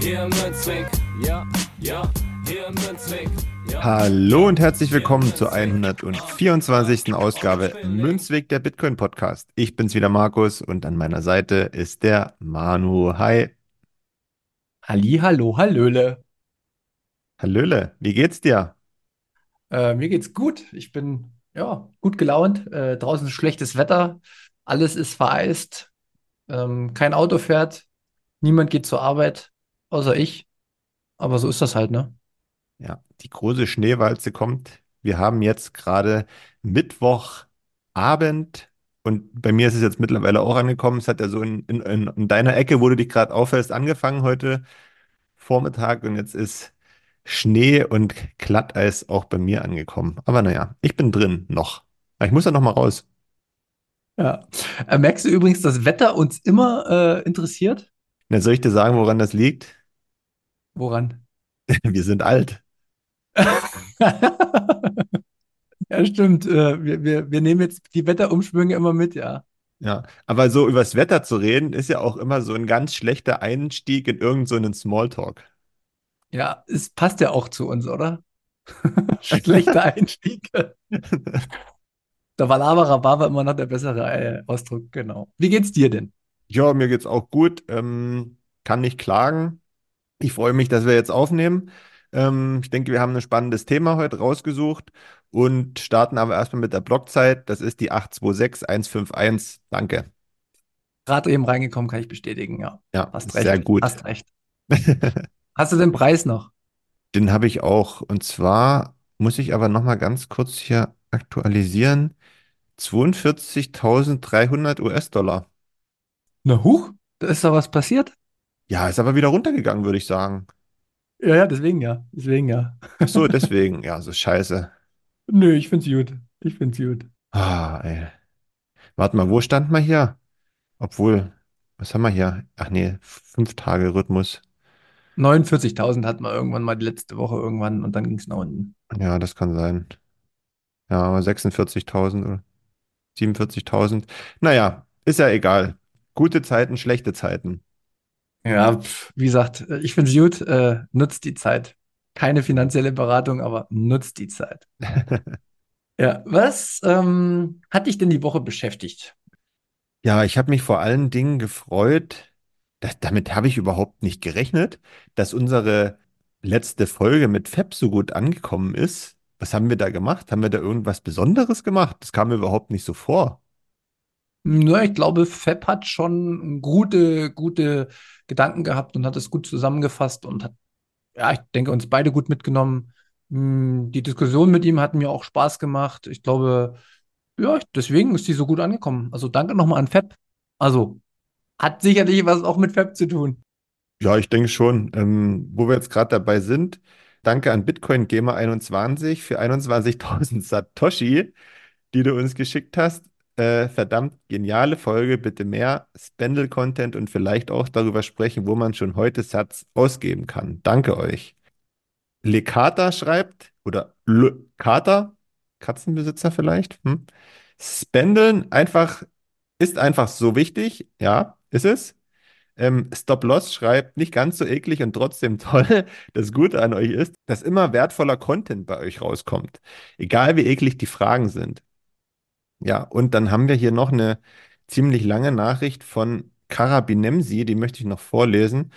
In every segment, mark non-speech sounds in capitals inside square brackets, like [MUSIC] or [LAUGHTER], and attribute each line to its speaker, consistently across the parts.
Speaker 1: Hier im Münzweg, ja, ja, hier im Münzweg. Ja.
Speaker 2: Hallo und herzlich willkommen zur 124. Ausgabe Münzweg der Bitcoin Podcast. Ich bin's wieder Markus und an meiner Seite ist der Manu. Hi.
Speaker 3: Halli, hallo, hallöle.
Speaker 2: Hallöle, wie geht's dir?
Speaker 3: Äh, mir geht's gut. Ich bin ja gut gelaunt. Äh, draußen ist schlechtes Wetter. Alles ist vereist. Ähm, kein Auto fährt. Niemand geht zur Arbeit, außer ich. Aber so ist das halt, ne?
Speaker 2: Ja, die große Schneewalze kommt. Wir haben jetzt gerade Mittwochabend und bei mir ist es jetzt mittlerweile auch angekommen. Es hat ja so in, in, in deiner Ecke, wo du dich gerade aufhältst, angefangen heute Vormittag und jetzt ist Schnee und Glatteis auch bei mir angekommen. Aber naja, ich bin drin noch. Ich muss ja noch mal raus.
Speaker 3: Ja. Äh, merkst du übrigens, dass Wetter uns immer äh, interessiert?
Speaker 2: Na, soll ich dir sagen, woran das liegt?
Speaker 3: Woran? [LAUGHS]
Speaker 2: Wir sind alt. [LAUGHS]
Speaker 3: Ja, stimmt. Äh, wir, wir, wir nehmen jetzt die Wetterumschwünge immer mit, ja.
Speaker 2: Ja, aber so übers Wetter zu reden, ist ja auch immer so ein ganz schlechter Einstieg in irgendeinen so Smalltalk.
Speaker 3: Ja, es passt ja auch zu uns, oder? [LAUGHS] Schlechter Einstieg. Der Valabara war immer noch der bessere äh, Ausdruck, genau. Wie geht's dir denn?
Speaker 2: Ja, mir geht's auch gut. Ähm, kann nicht klagen. Ich freue mich, dass wir jetzt aufnehmen. Ähm, ich denke, wir haben ein spannendes Thema heute rausgesucht und starten aber erstmal mit der Blockzeit. Das ist die 826151. Danke.
Speaker 3: Gerade eben reingekommen, kann ich bestätigen, ja.
Speaker 2: Ja,
Speaker 3: Hast recht.
Speaker 2: sehr gut.
Speaker 3: Hast recht. [LAUGHS] Hast du den Preis noch?
Speaker 2: Den habe ich auch. Und zwar muss ich aber nochmal ganz kurz hier aktualisieren. 42.300 US-Dollar.
Speaker 3: Na huch, da ist doch was passiert.
Speaker 2: Ja, ist aber wieder runtergegangen, würde ich sagen.
Speaker 3: Ja, ja, deswegen ja. Deswegen ja.
Speaker 2: Ach so, [LAUGHS] deswegen. Ja, so scheiße.
Speaker 3: Nö, ich find's gut. Ich find's gut.
Speaker 2: Ah, ey. Warte mal, wo stand man hier? Obwohl, was haben wir hier? Ach nee, fünf Tage Rhythmus.
Speaker 3: 49.000 hatten wir irgendwann mal die letzte Woche irgendwann und dann ging's nach unten.
Speaker 2: Ja, das kann sein. Ja, aber 46.000 oder 47.000. Naja, ist ja egal. Gute Zeiten, schlechte Zeiten.
Speaker 3: Ja, pf, wie gesagt, äh, ich find's gut. Äh, nutzt die Zeit. Keine finanzielle Beratung, aber nutzt die Zeit. [LAUGHS] Ja, was ähm, hat dich denn die Woche beschäftigt?
Speaker 2: Ja, ich habe mich vor allen Dingen gefreut, dass, damit habe ich überhaupt nicht gerechnet, dass unsere letzte Folge mit Fab so gut angekommen ist. Was haben wir da gemacht? Haben wir da irgendwas Besonderes gemacht? Das kam mir überhaupt nicht so vor.
Speaker 3: Ja, ich glaube, Fab hat schon gute, gute Gedanken gehabt und hat es gut zusammengefasst und hat, ja, ich denke, uns beide gut mitgenommen. Hm, Die Diskussion mit ihm hat mir auch Spaß gemacht. Ich glaube, ja, deswegen ist die so gut angekommen. Also danke nochmal an Fab. Also hat sicherlich was auch mit Fab zu tun.
Speaker 2: Ja, ich denke schon. Ähm, wo wir jetzt gerade dabei sind, danke an Bitcoin Gamer 21 für 21.000 Satoshi, die du uns geschickt hast. Äh, verdammt geniale Folge. Bitte mehr Spendel-Content und vielleicht auch darüber sprechen, wo man schon heute Satz ausgeben kann. Danke euch. Lekata schreibt, oder Lekata, Katzenbesitzer vielleicht, hm? Spendeln einfach, ist einfach so wichtig. Ja, ist es. Ähm, Stop Loss schreibt, nicht ganz so eklig und trotzdem [LAUGHS] toll. Das Gute an euch ist, dass immer wertvoller Content bei euch rauskommt. Egal wie eklig die Fragen sind. Ja, und dann haben wir hier noch eine ziemlich lange Nachricht von Karabinemsi, die möchte ich noch vorlesen,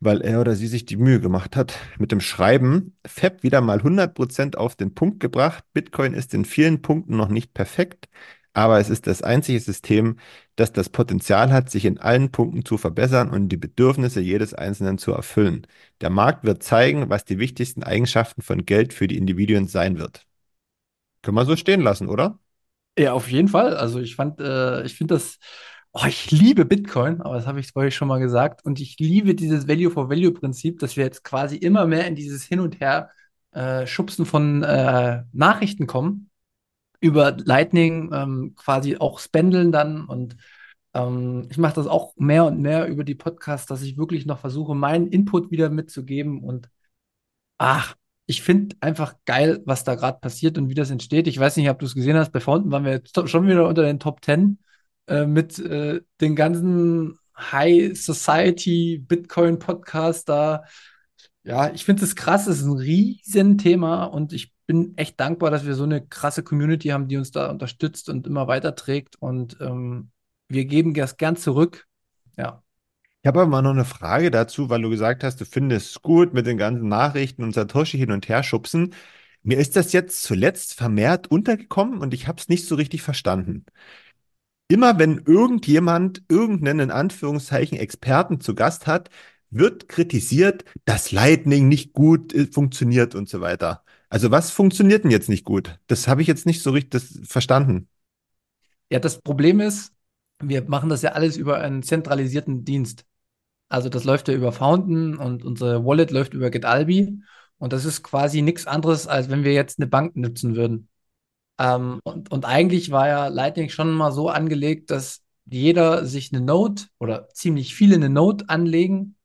Speaker 2: weil er oder sie sich die Mühe gemacht hat mit dem Schreiben. Fab wieder mal 100% auf den Punkt gebracht. Bitcoin ist in vielen Punkten noch nicht perfekt, aber es ist das einzige System, das das Potenzial hat, sich in allen Punkten zu verbessern und die Bedürfnisse jedes Einzelnen zu erfüllen. Der Markt wird zeigen, was die wichtigsten Eigenschaften von Geld für die Individuen sein wird. Können wir so stehen lassen, oder?
Speaker 3: Ja, auf jeden Fall. Also ich fand, äh, ich finde das Oh, ich liebe Bitcoin, aber das habe ich vorhin schon mal gesagt. Und ich liebe dieses Value-for-Value-Prinzip, dass wir jetzt quasi immer mehr in dieses Hin und Her äh, Schubsen von äh, Nachrichten kommen. Über Lightning ähm, quasi auch spendeln dann. Und ähm, ich mache das auch mehr und mehr über die Podcasts, dass ich wirklich noch versuche, meinen Input wieder mitzugeben. Und ach, ich finde einfach geil, was da gerade passiert und wie das entsteht. Ich weiß nicht, ob du es gesehen hast. Bei Fountain waren wir jetzt schon wieder unter den Top 10 äh, mit äh, den ganzen High Society Bitcoin Podcast da. Ja, ich finde es krass, es ist ein Riesenthema und ich bin echt dankbar, dass wir so eine krasse Community haben, die uns da unterstützt und immer weiterträgt und ähm, wir geben das gern zurück. Ja.
Speaker 2: Ich habe aber noch eine Frage dazu, weil du gesagt hast, du findest es gut mit den ganzen Nachrichten und Satoshi hin und her schubsen. Mir ist das jetzt zuletzt vermehrt untergekommen und ich habe es nicht so richtig verstanden immer wenn irgendjemand irgendeinen in Anführungszeichen Experten zu Gast hat, wird kritisiert, dass Lightning nicht gut äh, funktioniert und so weiter. Also was funktioniert denn jetzt nicht gut? Das habe ich jetzt nicht so richtig verstanden.
Speaker 3: Ja, das Problem ist, wir machen das ja alles über einen zentralisierten Dienst. Also das läuft ja über Fountain und unsere Wallet läuft über GetAlbi. Und das ist quasi nichts anderes, als wenn wir jetzt eine Bank nutzen würden. Ähm, und, und eigentlich war ja Lightning schon mal so angelegt, dass jeder sich eine Note oder ziemlich viele eine Note anlegen,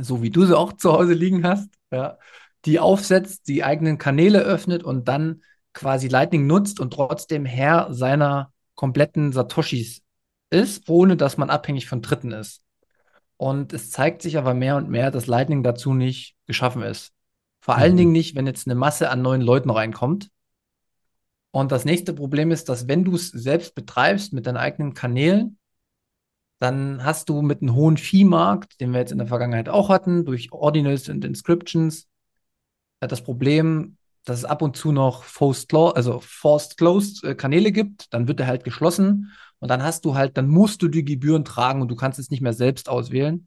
Speaker 3: so wie du sie auch zu Hause liegen hast, ja, die aufsetzt, die eigenen Kanäle öffnet und dann quasi Lightning nutzt und trotzdem Herr seiner kompletten Satoshis ist, ohne dass man abhängig von Dritten ist. Und es zeigt sich aber mehr und mehr, dass Lightning dazu nicht geschaffen ist. Vor mhm. allen Dingen nicht, wenn jetzt eine Masse an neuen Leuten reinkommt. Und das nächste Problem ist, dass wenn du es selbst betreibst mit deinen eigenen Kanälen, dann hast du mit einem hohen Fee-Markt, den wir jetzt in der Vergangenheit auch hatten, durch Ordinals und Inscriptions, äh, das Problem, dass es ab und zu noch Forced, also Forced Closed äh, Kanäle gibt, dann wird er halt geschlossen und dann hast du halt, dann musst du die Gebühren tragen und du kannst es nicht mehr selbst auswählen.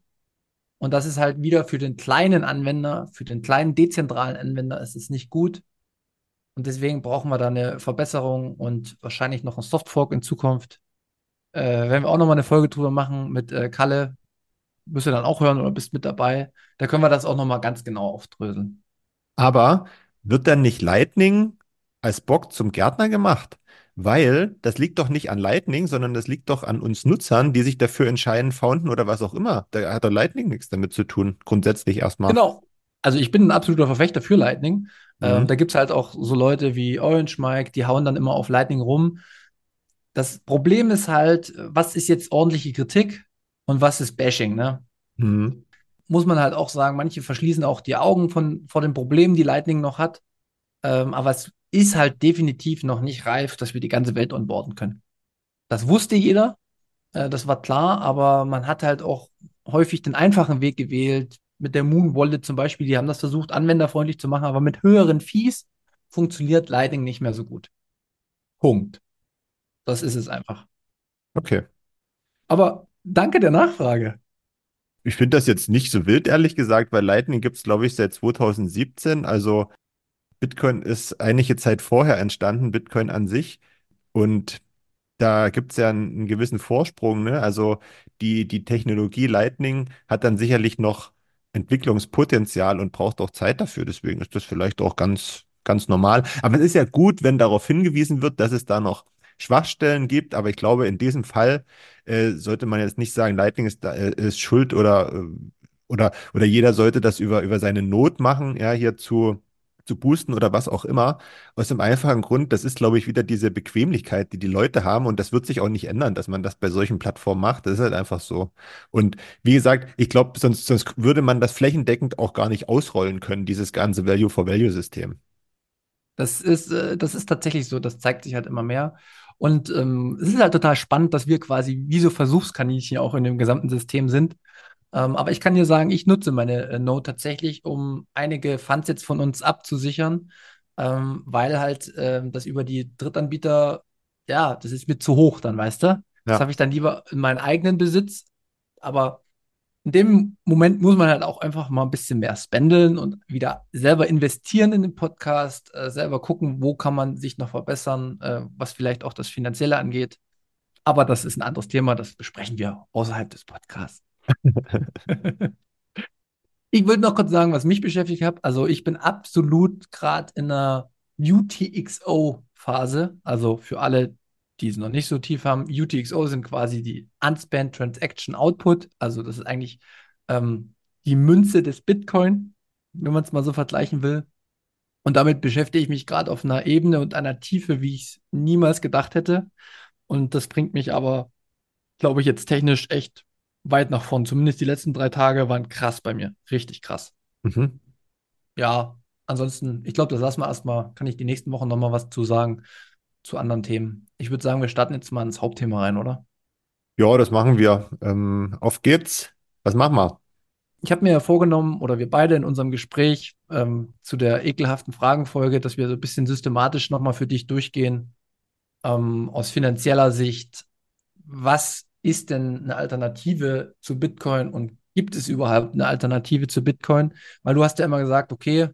Speaker 3: Und das ist halt wieder für den kleinen Anwender, für den kleinen dezentralen Anwender ist es nicht gut. Und deswegen brauchen wir da eine Verbesserung und wahrscheinlich noch ein Softfork in Zukunft. Äh, werden wir auch nochmal eine Folge drüber machen mit äh, Kalle. Müsst ihr dann auch hören oder bist mit dabei. Da können wir das auch nochmal ganz genau aufdröseln.
Speaker 2: Aber wird dann nicht Lightning als Bock zum Gärtner gemacht? Weil das liegt doch nicht an Lightning, sondern das liegt doch an uns Nutzern, die sich dafür entscheiden, Fountain oder was auch immer. Da hat doch Lightning nichts damit zu tun, grundsätzlich erstmal.
Speaker 3: Genau. Also ich bin ein absoluter Verfechter für Lightning. Ähm, mhm. da gibt es halt auch so Leute wie Orange Mike, die hauen dann immer auf Lightning rum. Das Problem ist halt, was ist jetzt ordentliche Kritik und was ist Bashing, ne? Mhm. Muss man halt auch sagen, manche verschließen auch die Augen von, vor den Problemen, die Lightning noch hat. Ähm, aber es ist halt definitiv noch nicht reif, dass wir die ganze Welt onboarden können. Das wusste jeder, äh, das war klar, aber man hat halt auch häufig den einfachen Weg gewählt, mit der Moon Wallet zum Beispiel, die haben das versucht, anwenderfreundlich zu machen, aber mit höheren Fees funktioniert Lightning nicht mehr so gut. Punkt. Das ist es einfach.
Speaker 2: Okay.
Speaker 3: Aber danke der Nachfrage.
Speaker 2: Ich finde das jetzt nicht so wild, ehrlich gesagt, weil Lightning gibt es, glaube ich, seit 2017. Also Bitcoin ist einige Zeit vorher entstanden, Bitcoin an sich. Und da gibt es ja einen, einen, gewissen Vorsprung. Ne? Also die, die Technologie Lightning hat dann sicherlich noch Entwicklungspotenzial und braucht auch Zeit dafür. Deswegen ist das vielleicht auch ganz, ganz normal. Aber es ist ja gut, wenn darauf hingewiesen wird, dass es da noch Schwachstellen gibt. Aber ich glaube, in diesem Fall äh, sollte man jetzt nicht sagen, Lightning ist, äh, ist schuld oder, äh, oder, oder jeder sollte das über, über seine Not machen, ja, hier zu zu boosten oder was auch immer. Aus dem einfachen Grund, das ist, glaube ich, wieder diese Bequemlichkeit, die die Leute haben und das wird sich auch nicht ändern, dass man das bei solchen Plattformen macht. Das ist halt einfach so. Und wie gesagt, ich glaube, sonst, sonst würde man das flächendeckend auch gar nicht ausrollen können, dieses ganze Value-for-Value-System.
Speaker 3: Das ist, äh, das ist tatsächlich so, das zeigt sich halt immer mehr. Und ähm, es ist halt total spannend, dass wir quasi wie so Versuchskaninchen auch in dem gesamten System sind ähm, aber ich kann dir sagen, ich nutze meine äh, Node tatsächlich, um einige Funds jetzt von uns abzusichern, ähm, weil halt ähm, das über die Drittanbieter, ja, das ist mir zu hoch dann, weißt du? Ja. Das habe ich dann lieber in meinen eigenen Besitz. Aber in dem Moment muss man halt auch einfach mal ein bisschen mehr spendeln und wieder selber investieren in den Podcast, äh, selber gucken, wo kann man sich noch verbessern, äh, was vielleicht auch das Finanzielle angeht. Aber das ist ein anderes Thema, das besprechen wir außerhalb des Podcasts. Ich würde noch kurz sagen, was mich beschäftigt hat. Also ich bin absolut gerade in einer UTXO-Phase. Also für alle, die es noch nicht so tief haben, UTXO sind quasi die Unspent Transaction Output. Also das ist eigentlich ähm, die Münze des Bitcoin, wenn man es mal so vergleichen will. Und damit beschäftige ich mich gerade auf einer Ebene und einer Tiefe, wie ich es niemals gedacht hätte. Und das bringt mich aber, glaube ich, jetzt technisch echt weit nach vorn. Zumindest die letzten drei Tage waren krass bei mir. Richtig krass. Mhm. Ja, ansonsten, ich glaube, das lassen wir erstmal. Kann ich die nächsten Wochen nochmal was zu sagen zu anderen Themen. Ich würde sagen, wir starten jetzt mal ins Hauptthema rein, oder?
Speaker 2: Ja, das machen wir. Ähm, auf geht's. Was machen wir?
Speaker 3: Ich habe mir ja vorgenommen, oder wir beide in unserem Gespräch ähm, zu der ekelhaften Fragenfolge, dass wir so ein bisschen systematisch nochmal für dich durchgehen, ähm, aus finanzieller Sicht, was ist denn eine Alternative zu Bitcoin und gibt es überhaupt eine Alternative zu Bitcoin? Weil du hast ja immer gesagt, okay,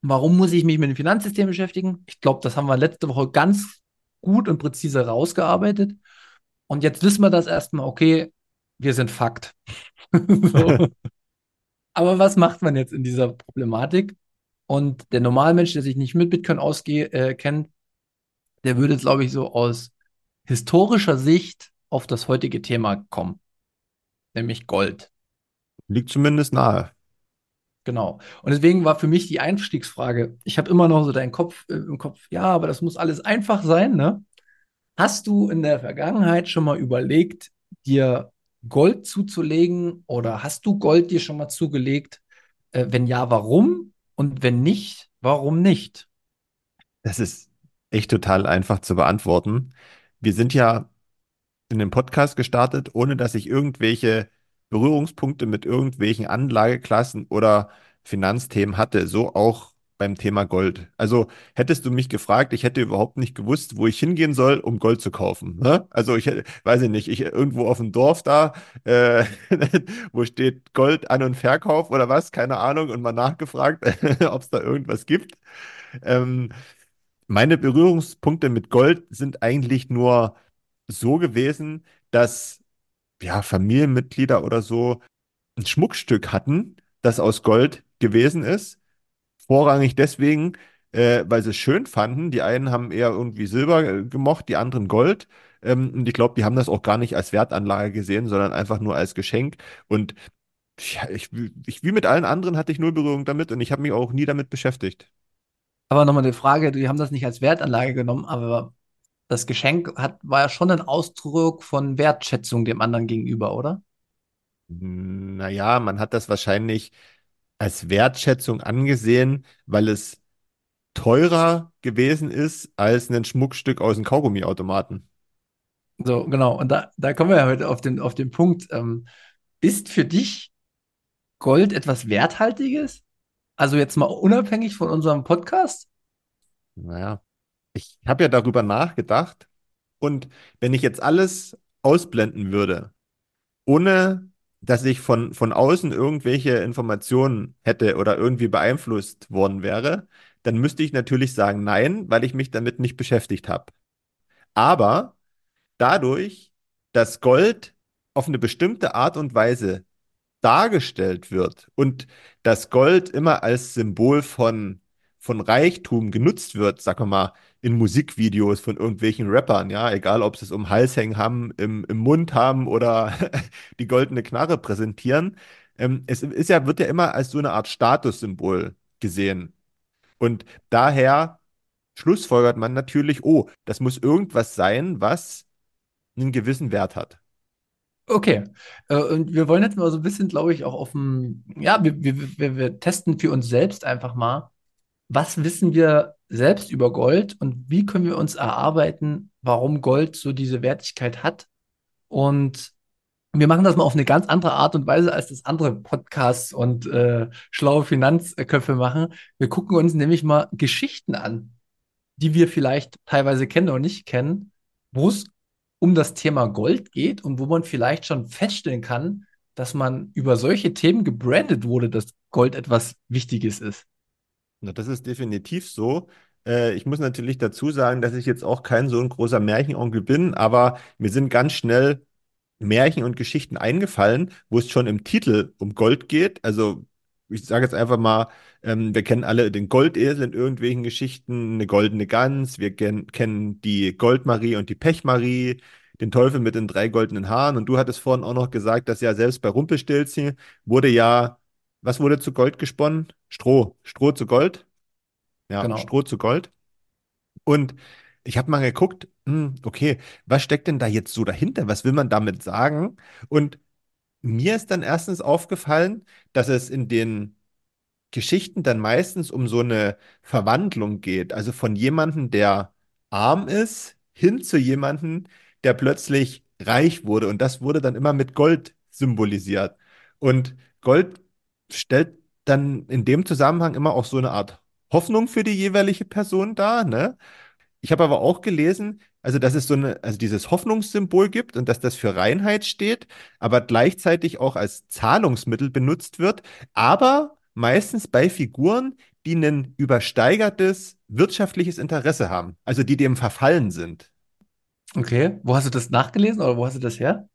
Speaker 3: warum muss ich mich mit dem Finanzsystem beschäftigen? Ich glaube, das haben wir letzte Woche ganz gut und präzise rausgearbeitet. Und jetzt wissen wir das erstmal, okay, wir sind Fakt. [LAUGHS] Aber was macht man jetzt in dieser Problematik? Und der Normalmensch, der sich nicht mit Bitcoin auskennt, äh, der würde, glaube ich, so aus historischer Sicht auf das heutige Thema kommen, nämlich Gold.
Speaker 2: Liegt zumindest nahe.
Speaker 3: Genau. Und deswegen war für mich die Einstiegsfrage, ich habe immer noch so deinen Kopf äh, im Kopf, ja, aber das muss alles einfach sein, ne? Hast du in der Vergangenheit schon mal überlegt, dir Gold zuzulegen oder hast du Gold dir schon mal zugelegt? Äh, wenn ja, warum? Und wenn nicht, warum nicht?
Speaker 2: Das ist echt total einfach zu beantworten. Wir sind ja in den Podcast gestartet, ohne dass ich irgendwelche Berührungspunkte mit irgendwelchen Anlageklassen oder Finanzthemen hatte. So auch beim Thema Gold. Also hättest du mich gefragt, ich hätte überhaupt nicht gewusst, wo ich hingehen soll, um Gold zu kaufen. Ne? Also ich weiß ich nicht, ich irgendwo auf dem Dorf da, äh, [LAUGHS] wo steht Gold An- und Verkauf oder was, keine Ahnung, und mal nachgefragt, [LAUGHS] ob es da irgendwas gibt. Ähm, meine Berührungspunkte mit Gold sind eigentlich nur so gewesen, dass ja, Familienmitglieder oder so ein Schmuckstück hatten, das aus Gold gewesen ist. Vorrangig deswegen, äh, weil sie es schön fanden. Die einen haben eher irgendwie Silber äh, gemocht, die anderen Gold. Ähm, und ich glaube, die haben das auch gar nicht als Wertanlage gesehen, sondern einfach nur als Geschenk. Und ja, ich, ich, wie mit allen anderen hatte ich null Berührung damit und ich habe mich auch nie damit beschäftigt.
Speaker 3: Aber nochmal eine Frage, die haben das nicht als Wertanlage genommen, aber das Geschenk hat, war ja schon ein Ausdruck von Wertschätzung dem anderen gegenüber, oder?
Speaker 2: Naja, man hat das wahrscheinlich als Wertschätzung angesehen, weil es teurer gewesen ist als ein Schmuckstück aus dem Kaugummiautomaten.
Speaker 3: So, genau. Und da, da kommen wir ja heute auf den, auf den Punkt. Ähm, ist für dich Gold etwas Werthaltiges? Also jetzt mal unabhängig von unserem Podcast?
Speaker 2: Naja, ich habe ja darüber nachgedacht und wenn ich jetzt alles ausblenden würde, ohne dass ich von, von außen irgendwelche Informationen hätte oder irgendwie beeinflusst worden wäre, dann müsste ich natürlich sagen nein, weil ich mich damit nicht beschäftigt habe. Aber dadurch, dass Gold auf eine bestimmte Art und Weise dargestellt wird und das Gold immer als Symbol von, von Reichtum genutzt wird, sagen wir mal, in Musikvideos von irgendwelchen Rappern, ja, egal ob sie es um Hals hängen haben, im, im Mund haben oder [LAUGHS] die goldene Knarre präsentieren. Ähm, es ist ja, wird ja immer als so eine Art Statussymbol gesehen. Und daher schlussfolgert man natürlich, oh, das muss irgendwas sein, was einen gewissen Wert hat.
Speaker 3: Okay, äh, und wir wollen jetzt mal so ein bisschen, glaube ich, auch auf dem, ja, wir, wir, wir, wir testen für uns selbst einfach mal, was wissen wir selbst über Gold und wie können wir uns erarbeiten, warum Gold so diese Wertigkeit hat. Und wir machen das mal auf eine ganz andere Art und Weise, als das andere Podcasts und äh, schlaue Finanzköpfe machen. Wir gucken uns nämlich mal Geschichten an, die wir vielleicht teilweise kennen oder nicht kennen, wo es um das Thema Gold geht und wo man vielleicht schon feststellen kann, dass man über solche Themen gebrandet wurde, dass Gold etwas Wichtiges ist.
Speaker 2: Na, das ist definitiv so. Äh, ich muss natürlich dazu sagen, dass ich jetzt auch kein so ein großer Märchenonkel bin, aber mir sind ganz schnell Märchen und Geschichten eingefallen, wo es schon im Titel um Gold geht. Also ich sage jetzt einfach mal, ähm, wir kennen alle den Goldesel in irgendwelchen Geschichten, eine goldene Gans, wir ken kennen die Goldmarie und die Pechmarie, den Teufel mit den drei goldenen Haaren. Und du hattest vorhin auch noch gesagt, dass ja selbst bei Rumpelstilzchen wurde ja, was wurde zu Gold gesponnen? Stroh. Stroh zu Gold. Ja,
Speaker 3: Genau.
Speaker 2: Stroh zu Gold. Und ich habe mal geguckt, hm, okay, was steckt denn da jetzt so dahinter? Was will man damit sagen? Und mir ist dann erstens aufgefallen, dass es in den Geschichten dann meistens um so eine Verwandlung geht. Also von jemandem, der arm ist, hin zu jemandem, der plötzlich reich wurde. Und das wurde dann immer mit Gold symbolisiert. Und Gold stellt dann in dem Zusammenhang immer auch so eine Art Hoffnung für die jeweilige Person dar, ne? Ich habe aber auch gelesen, also dass es so eine, also dieses Hoffnungssymbol gibt und dass das für Reinheit steht, aber gleichzeitig auch als Zahlungsmittel benutzt wird, aber meistens bei Figuren, die ein übersteigertes wirtschaftliches Interesse haben, also die dem verfallen sind.
Speaker 3: Okay. Wo hast du das nachgelesen oder wo hast du das her?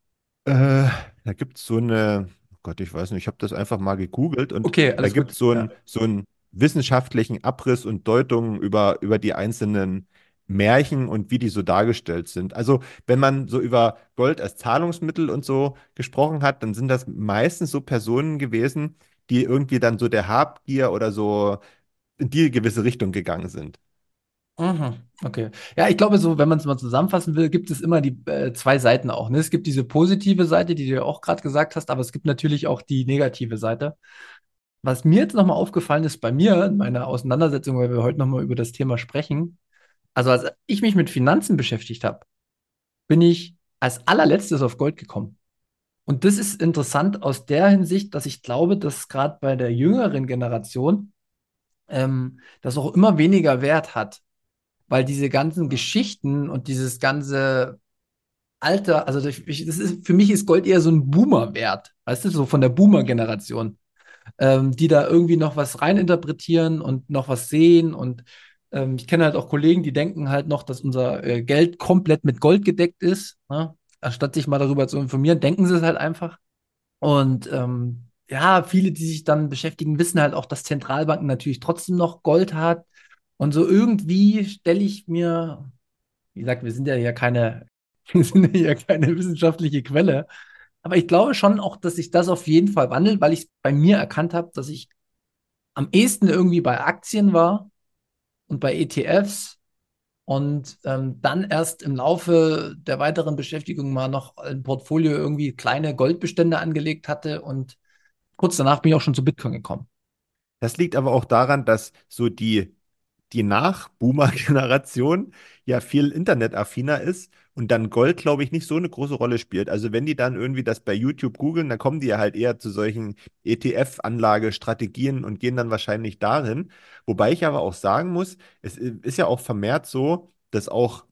Speaker 2: Äh, da gibt es so eine, Gott, ich weiß nicht, ich habe das einfach mal gegoogelt und
Speaker 3: Okay,
Speaker 2: da gibt
Speaker 3: gut.
Speaker 2: es so
Speaker 3: Ja.
Speaker 2: so einen wissenschaftlichen Abriss und Deutungen über, über die einzelnen Märchen und wie die so dargestellt sind. Also, wenn man so über Gold als Zahlungsmittel und so gesprochen hat, dann sind das meistens so Personen gewesen, die irgendwie dann so der Habgier oder so in die gewisse Richtung gegangen sind.
Speaker 3: Mhm, okay. Ja, ich glaube, so, wenn man es mal zusammenfassen will, gibt es immer die äh, zwei Seiten auch. Ne? Es gibt diese positive Seite, die du ja auch gerade gesagt hast, aber es gibt natürlich auch die negative Seite. Was mir jetzt nochmal aufgefallen ist bei mir in meiner Auseinandersetzung, weil wir heute nochmal über das Thema sprechen, also als ich mich mit Finanzen beschäftigt habe, bin ich als allerletztes auf Gold gekommen. Und das ist interessant aus der Hinsicht, dass ich glaube, dass gerade bei der jüngeren Generation ähm, das auch immer weniger Wert hat weil diese ganzen Geschichten und dieses ganze Alter, also das ist, für mich ist Gold eher so ein Boomer-Wert, weißt du, so von der Boomer-Generation, ähm, die da irgendwie noch was reininterpretieren und noch was sehen und ähm, ich kenne halt auch Kollegen, die denken halt noch, dass unser äh, Geld komplett mit Gold gedeckt ist, ne? Anstatt sich mal darüber zu informieren, denken sie es halt einfach. Und ähm, ja, viele, die sich dann beschäftigen, wissen halt auch, dass Zentralbanken natürlich trotzdem noch Gold hat. Und so irgendwie stelle ich mir, wie gesagt, wir sind ja hier keine, [LAUGHS] wir sind ja keine wissenschaftliche Quelle. Aber ich glaube schon auch, dass sich das auf jeden Fall wandelt, weil ich bei mir erkannt habe, dass ich am ehesten irgendwie bei Aktien war und bei ETFs und ähm, dann erst im Laufe der weiteren Beschäftigung mal noch ein Portfolio irgendwie kleine Goldbestände angelegt hatte und kurz danach bin ich auch schon zu Bitcoin gekommen.
Speaker 2: Das liegt aber auch daran, dass so die die Nach-Boomer-Generation ja viel internetaffiner ist und dann Gold, glaube ich, nicht so eine große Rolle spielt. Also wenn die dann irgendwie das bei YouTube googeln, dann kommen die ja halt eher zu solchen ETF-Anlagestrategien und gehen dann wahrscheinlich darin. Wobei ich aber auch sagen muss, es ist ja auch vermehrt so, dass auch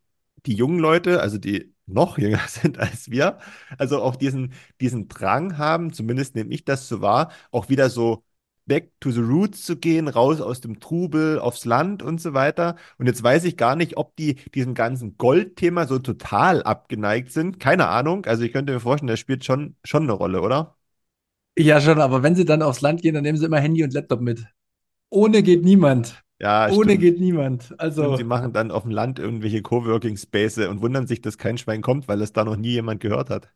Speaker 2: die jungen Leute, also die noch [LAUGHS] jünger sind als wir, also auch diesen, diesen Drang haben, zumindest nehme ich das so wahr, auch wieder so back to the roots zu gehen, raus aus dem Trubel, aufs Land und so weiter. Und jetzt weiß ich gar nicht, ob die diesem ganzen Goldthema so total abgeneigt sind. Keine Ahnung. Also ich könnte mir vorstellen, das spielt schon, schon eine Rolle, oder?
Speaker 3: Ja, schon, aber wenn sie dann aufs Land gehen, dann nehmen sie immer Handy und Laptop mit. Ohne geht niemand.
Speaker 2: Ja,
Speaker 3: Ohne
Speaker 2: stimmt.
Speaker 3: geht niemand. Also,
Speaker 2: sie machen dann auf dem Land irgendwelche Coworking Spaces und wundern sich, dass kein Schwein kommt, weil es da noch nie jemand gehört hat.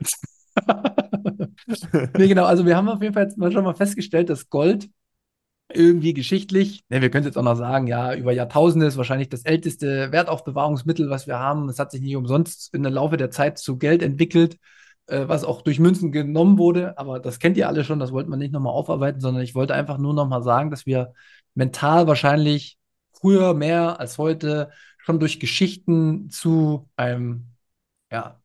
Speaker 2: [LAUGHS] [LAUGHS]
Speaker 3: nee, genau. Also, wir haben auf jeden Fall jetzt mal schon mal festgestellt, dass Gold irgendwie geschichtlich, ne, wir können jetzt auch noch sagen, ja, über Jahrtausende ist wahrscheinlich das älteste Wertaufbewahrungsmittel, was wir haben. Es hat sich nicht umsonst in der Laufe der Zeit zu Geld entwickelt, äh, was auch durch Münzen genommen wurde. Aber das kennt ihr alle schon, das wollte man nicht nochmal aufarbeiten, sondern ich wollte einfach nur nochmal sagen, dass wir mental wahrscheinlich früher mehr als heute schon durch Geschichten zu einem ja,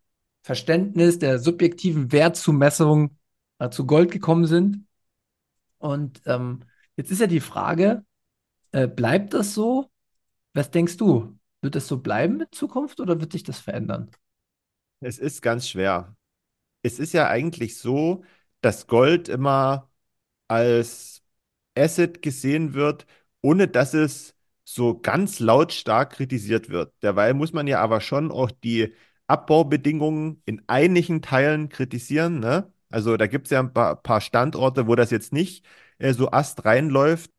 Speaker 3: Verständnis der subjektiven Wertzumessung äh, zu Gold gekommen sind. Und ähm, jetzt ist ja die Frage, äh, bleibt das so? Was denkst du? Wird das so bleiben in Zukunft oder wird sich das verändern?
Speaker 2: Es ist ganz schwer. Es ist ja eigentlich so, dass Gold immer als Asset gesehen wird, ohne dass es so ganz lautstark kritisiert wird. Derweil muss man ja aber schon auch die Abbaubedingungen in einigen Teilen kritisieren. Ne? Also da gibt es ja ein paar, paar, Standorte, wo das jetzt nicht äh, so astrein läuft.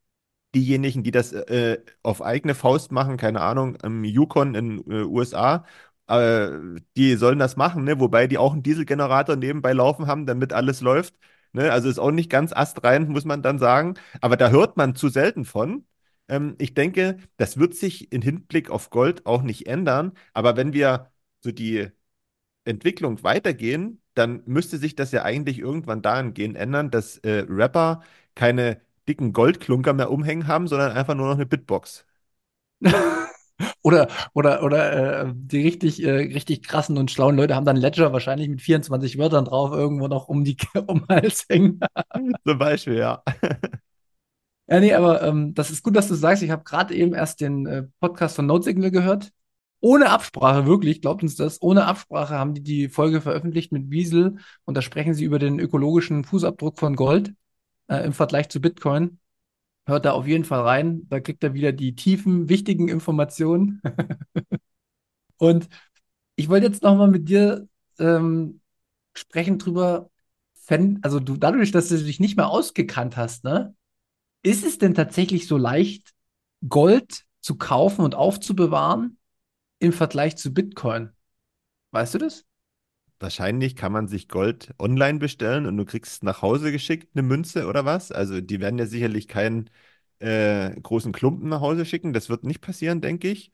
Speaker 2: Diejenigen, die das äh, auf eigene Faust machen, keine Ahnung, im Yukon in äh, USA, äh, die sollen das machen, ne? wobei die auch einen Dieselgenerator nebenbei laufen haben, damit alles läuft. Ne? Also ist auch nicht ganz astrein, muss man dann sagen. Aber da hört man zu selten von. Ähm, ich denke, das wird sich im Hinblick auf Gold auch nicht ändern. Aber wenn wir so die Entwicklung weitergehen, dann müsste sich das ja eigentlich irgendwann dahingehend ändern, dass äh, Rapper keine dicken Goldklunker mehr umhängen haben, sondern einfach nur noch eine Bitbox. [LAUGHS]
Speaker 3: oder oder, oder äh, die richtig, äh, richtig krassen und schlauen Leute haben dann Ledger wahrscheinlich mit 24 Wörtern drauf irgendwo noch um die [LAUGHS] um Hals hängen. [LAUGHS]
Speaker 2: Zum Beispiel, ja.
Speaker 3: ja, nee, aber ähm, das ist gut, dass du sagst. Ich habe gerade eben erst den äh, Podcast von Notesignal gehört ohne Absprache, wirklich, glaubt uns das, ohne Absprache haben die die Folge veröffentlicht mit Wiesel und da sprechen sie über den ökologischen Fußabdruck von Gold äh, im Vergleich zu Bitcoin. Hört da auf jeden Fall rein, da kriegt er wieder die tiefen, wichtigen Informationen. [LAUGHS] und ich wollte jetzt nochmal mit dir ähm, sprechen drüber, also du, dadurch, dass du dich nicht mehr ausgekannt hast, ne, ist es denn tatsächlich so leicht, Gold zu kaufen und aufzubewahren? Im Vergleich zu Bitcoin. Weißt du das?
Speaker 2: Wahrscheinlich kann man sich Gold online bestellen und du kriegst nach Hause geschickt eine Münze oder was. Also die werden ja sicherlich keinen äh, großen Klumpen nach Hause schicken. Das wird nicht passieren, denke ich.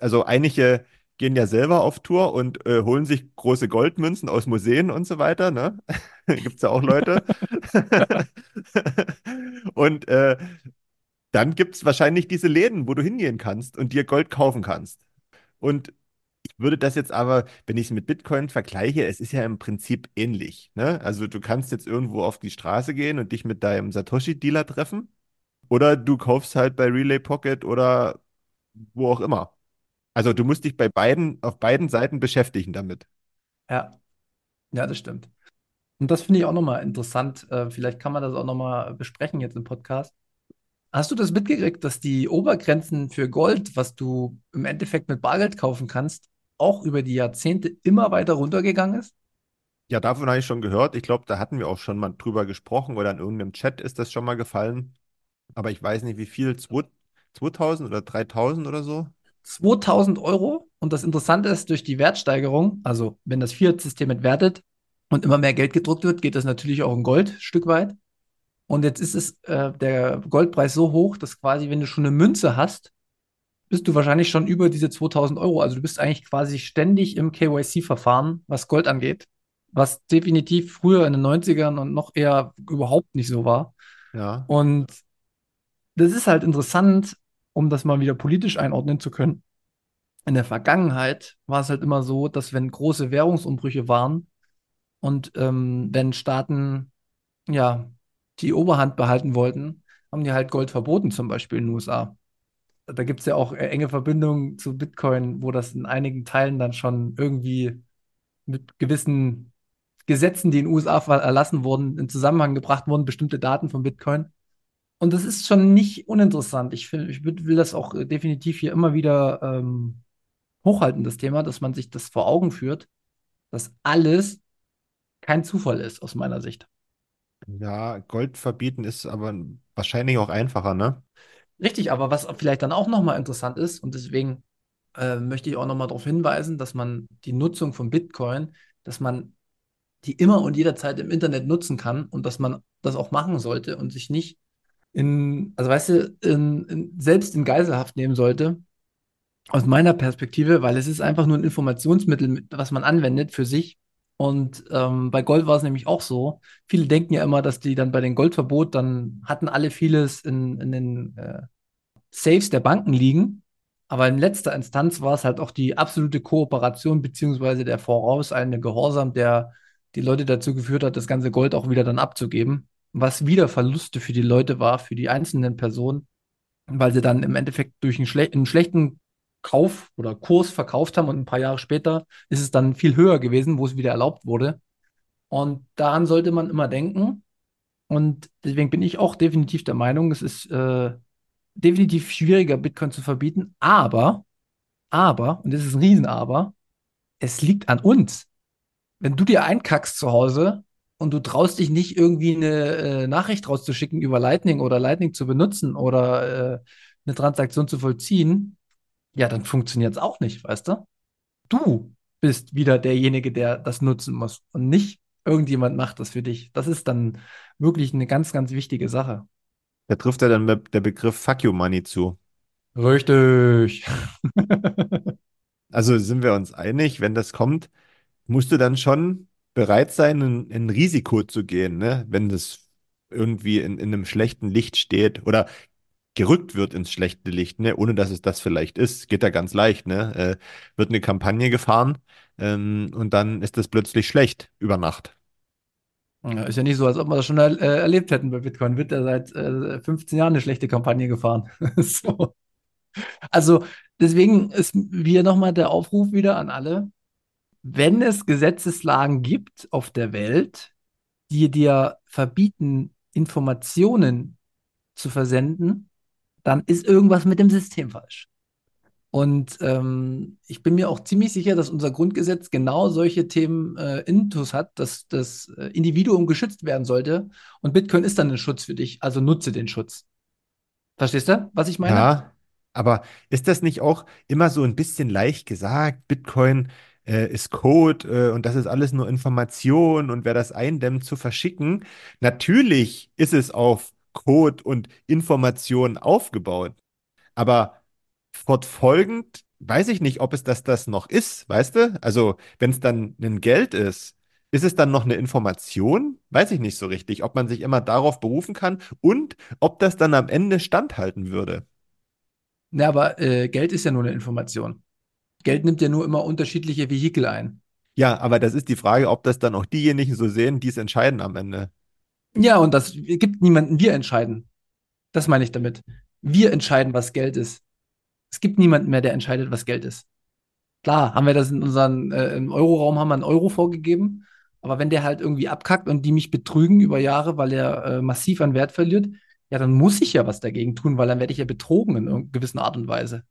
Speaker 2: Also einige gehen ja selber auf Tour und äh, holen sich große Goldmünzen aus Museen und so weiter. Ne? [LAUGHS] Gibt es ja auch Leute. [LAUGHS] und äh, dann gibt es wahrscheinlich diese Läden, wo du hingehen kannst und dir Gold kaufen kannst. Und ich würde das jetzt aber, wenn ich es mit Bitcoin vergleiche, es ist ja im Prinzip ähnlich. Ne? Also du kannst jetzt irgendwo auf die Straße gehen und dich mit deinem Satoshi-Dealer treffen. Oder du kaufst halt bei Relay Pocket oder wo auch immer. Also du musst dich bei beiden, auf beiden Seiten beschäftigen damit.
Speaker 3: Ja, ja, das stimmt. Und das finde ich auch nochmal interessant. Äh, vielleicht kann man das auch nochmal besprechen jetzt im Podcast. Hast du das mitgekriegt, dass die Obergrenzen für Gold, was du im Endeffekt mit Bargeld kaufen kannst, auch über die Jahrzehnte immer weiter runtergegangen ist?
Speaker 2: Ja, davon habe ich schon gehört. Ich glaube, da hatten wir auch schon mal drüber gesprochen oder in irgendeinem Chat ist das schon mal gefallen. Aber ich weiß nicht, wie viel, 2000 oder 3000 oder so?
Speaker 3: 2000 Euro. Und das Interessante ist, durch die Wertsteigerung, also wenn das Fiat-System entwertet und immer mehr Geld gedruckt wird, geht das natürlich auch in Gold ein Stück weit. Und jetzt ist es äh, der Goldpreis so hoch, dass quasi, wenn du schon eine Münze hast, bist du wahrscheinlich schon über diese 2000 Euro. Also du bist eigentlich quasi ständig im KYC-Verfahren, was Gold angeht, was definitiv früher in den 90ern und noch eher überhaupt nicht so war.
Speaker 2: Ja.
Speaker 3: Und das ist halt interessant, um das mal wieder politisch einordnen zu können. In der Vergangenheit war es halt immer so, dass wenn große Währungsumbrüche waren und ähm, wenn Staaten ja die Oberhand behalten wollten, haben die halt Gold verboten, zum Beispiel in den USA. Da gibt es ja auch äh, enge Verbindungen zu Bitcoin, wo das in einigen Teilen dann schon irgendwie mit gewissen Gesetzen, die in den USA erlassen wurden, in Zusammenhang gebracht wurden, bestimmte Daten von Bitcoin. Und das ist schon nicht uninteressant. Ich, find, ich will das auch äh, definitiv hier immer wieder ähm, hochhalten, das Thema, dass man sich das vor Augen führt, dass alles kein Zufall ist, aus meiner Sicht.
Speaker 2: Ja, Gold verbieten ist aber wahrscheinlich auch einfacher, ne?
Speaker 3: Richtig, aber was vielleicht dann auch nochmal interessant ist, und deswegen äh, möchte ich auch nochmal darauf hinweisen, dass man die Nutzung von Bitcoin, dass man die immer und jederzeit im Internet nutzen kann und dass man das auch machen sollte und sich nicht in, also weißt du, in, in, selbst in Geiselhaft nehmen sollte, aus meiner Perspektive, weil es ist einfach nur ein Informationsmittel, was man anwendet für sich und ähm, bei Gold war es nämlich auch so. Viele denken ja immer, dass die dann bei den Goldverbot, dann hatten alle vieles in, in den äh, Safes der Banken liegen. Aber in letzter Instanz war es halt auch die absolute Kooperation beziehungsweise der vorauseilende Gehorsam, der die Leute dazu geführt hat, das ganze Gold auch wieder dann abzugeben. Was wieder Verluste für die Leute war, für die einzelnen Personen, weil sie dann im Endeffekt durch einen, schle einen schlechten Kauf oder Kurs verkauft haben und ein paar Jahre später ist es dann viel höher gewesen, wo es wieder erlaubt wurde. Und daran sollte man immer denken. Und deswegen bin ich auch definitiv der Meinung, es ist äh, definitiv schwieriger, Bitcoin zu verbieten, aber, aber, und das ist ein Riesenaber, es liegt an uns. Wenn du dir einkackst zu Hause und du traust dich nicht irgendwie eine äh, Nachricht rauszuschicken über Lightning oder Lightning zu benutzen oder äh, eine Transaktion zu vollziehen, ja, dann funktioniert es auch nicht, weißt du? Du bist wieder derjenige, der das nutzen muss und nicht irgendjemand macht das für dich. Das ist dann wirklich eine ganz, ganz wichtige Sache.
Speaker 2: Da trifft ja dann der Begriff Fuck you Money zu.
Speaker 3: Richtig.
Speaker 2: Also sind wir uns einig, wenn das kommt, musst du dann schon bereit sein, ein, ein Risiko zu gehen, ne? Wenn das irgendwie in, in einem schlechten Licht steht oder gerückt wird ins schlechte Licht, ne? Ohne dass es das vielleicht ist. Geht ja ganz leicht, ne? Äh, wird eine Kampagne gefahren ähm, und dann ist das plötzlich schlecht über Nacht.
Speaker 3: Ja, ist ja nicht so, als ob wir das schon äh, erlebt hätten bei Bitcoin. Wird ja seit äh, 15 Jahren eine schlechte Kampagne gefahren. [LAUGHS] so. Also deswegen ist hier nochmal der Aufruf wieder an alle. Wenn es Gesetzeslagen gibt auf der Welt, die dir verbieten, Informationen zu versenden, dann ist irgendwas mit dem System falsch. Und ähm, ich bin mir auch ziemlich sicher, dass unser Grundgesetz genau solche Themen äh, intus hat, dass das äh, Individuum geschützt werden sollte. Und Bitcoin ist dann ein Schutz für dich, also nutze den Schutz. Verstehst du, was ich meine?
Speaker 2: Ja, aber ist das nicht auch immer so ein bisschen leicht gesagt? Bitcoin äh, ist Code äh, und das ist alles nur Information und wer das eindämmt zu verschicken. Natürlich ist es auf Code und Information aufgebaut, aber fortfolgend weiß ich nicht, ob es das das noch ist, weißt du? Also wenn es dann ein Geld ist, ist es dann noch eine Information? Weiß ich nicht so richtig, ob man sich immer darauf berufen kann und ob das dann am Ende standhalten würde.
Speaker 3: Ja, aber äh, Geld ist ja nur eine Information. Geld nimmt ja nur immer unterschiedliche Vehikel ein.
Speaker 2: Ja, aber das ist die Frage, ob das dann auch diejenigen so sehen, die es entscheiden am Ende.
Speaker 3: Ja, und das gibt niemanden, wir entscheiden. Das meine ich damit. Wir entscheiden, was Geld ist. Es gibt niemanden mehr, der entscheidet, was Geld ist. Klar, haben wir das in unserem äh, Euroraum haben wir einen Euro vorgegeben, aber wenn der halt irgendwie abkackt und die mich betrügen über Jahre, weil er äh, massiv an Wert verliert, ja, dann muss ich ja was dagegen tun, weil dann werde ich ja betrogen in irgendeiner gewissen Art und Weise.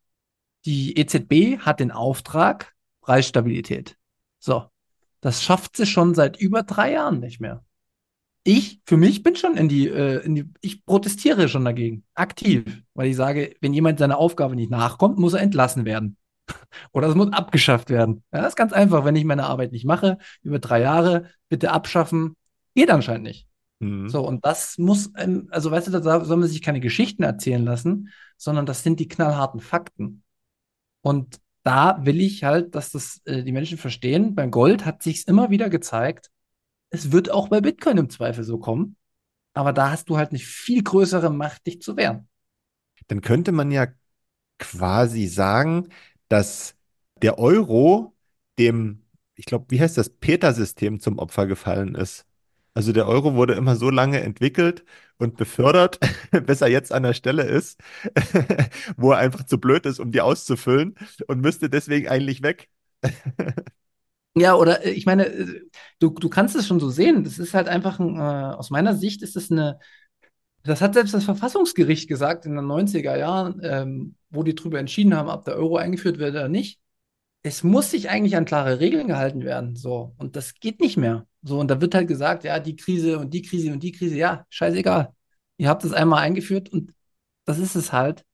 Speaker 3: Die EZB hat den Auftrag Preisstabilität. So, das schafft sie schon seit über drei Jahren nicht mehr. Ich, für mich, bin schon in die, äh, in die, ich protestiere schon dagegen, aktiv, weil ich sage, wenn jemand seiner Aufgabe nicht nachkommt, muss er entlassen werden. [LAUGHS] Oder es muss abgeschafft werden. Ja, das ist ganz einfach, wenn ich meine Arbeit nicht mache, über drei Jahre, bitte abschaffen, geht anscheinend nicht. Mhm. So, und das muss, ein, also weißt du, da soll man sich keine Geschichten erzählen lassen, sondern das sind die knallharten Fakten. Und da will ich halt, dass das äh, die Menschen verstehen. Beim Gold hat sich immer wieder gezeigt, es wird auch bei Bitcoin im Zweifel so kommen. Aber da hast du halt eine viel größere Macht, dich zu wehren.
Speaker 2: Dann könnte man ja quasi sagen, dass der Euro dem, ich glaube, wie heißt das, Peter-System zum Opfer gefallen ist. Also der Euro wurde immer so lange entwickelt und befördert, [LAUGHS] bis er jetzt an der Stelle ist, [LAUGHS] wo er einfach zu blöd ist, um die auszufüllen und müsste deswegen eigentlich weg. [LAUGHS]
Speaker 3: Ja, oder äh, ich meine, äh, du, du kannst es schon so sehen. Das ist halt einfach, ein, äh, aus meiner Sicht ist es eine, das hat selbst das Verfassungsgericht gesagt in den 90er Jahren, ähm, wo die darüber entschieden haben, ob der Euro eingeführt wird oder nicht. Es muss sich eigentlich an klare Regeln gehalten werden. So. Und das geht nicht mehr. So, und da wird halt gesagt, ja, die Krise und die Krise und die Krise, ja, scheißegal. Ihr habt es einmal eingeführt und das ist es halt.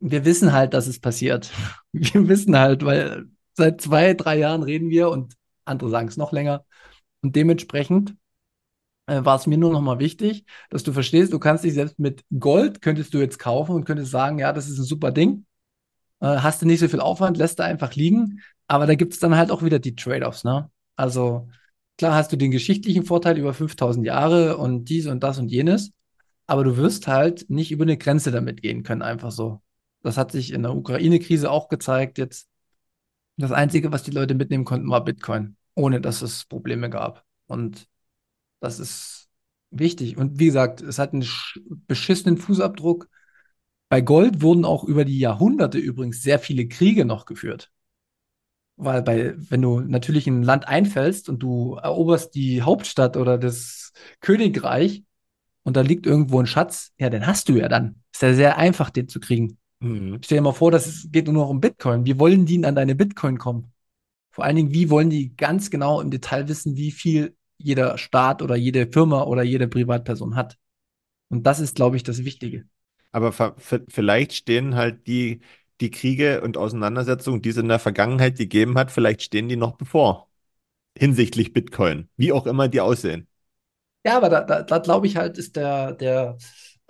Speaker 3: Wir wissen halt, dass es passiert. [LAUGHS] Wir wissen halt, weil seit zwei, drei Jahren reden wir und andere sagen es noch länger. Und dementsprechend äh, war es mir nur noch mal wichtig, dass du verstehst, du kannst dich selbst mit Gold könntest du jetzt kaufen und könntest sagen, ja, das ist ein super Ding. Äh, hast du nicht so viel Aufwand, lässt da einfach liegen. Aber da gibt es dann halt auch wieder die Trade-offs, ne? Also klar hast du den geschichtlichen Vorteil über 5000 Jahre und dies und das und jenes. Aber du wirst halt nicht über eine Grenze damit gehen können, einfach so. Das hat sich in der Ukraine-Krise auch gezeigt. Jetzt das Einzige, was die Leute mitnehmen konnten, war Bitcoin, ohne dass es Probleme gab. Und das ist wichtig. Und wie gesagt, es hat einen beschissenen Fußabdruck. Bei Gold wurden auch über die Jahrhunderte übrigens sehr viele Kriege noch geführt. Weil bei, wenn du natürlich in ein Land einfällst und du eroberst die Hauptstadt oder das Königreich und da liegt irgendwo ein Schatz, ja, den hast du ja dann. Ist ja sehr einfach, den zu kriegen.
Speaker 2: Mhm.
Speaker 3: Stell dir mal vor, das geht nur noch um Bitcoin. Wie wollen die an deine Bitcoin kommen? Vor allen Dingen, wie wollen die ganz genau im Detail wissen, wie viel jeder Staat oder jede Firma oder jede Privatperson hat? Und das ist, glaube ich, das Wichtige.
Speaker 2: Aber vielleicht stehen halt die, die Kriege und Auseinandersetzungen, die es in der Vergangenheit gegeben hat, vielleicht stehen die noch bevor. Hinsichtlich Bitcoin. Wie auch immer die aussehen.
Speaker 3: Ja, aber da, da, da glaube ich halt, ist der, der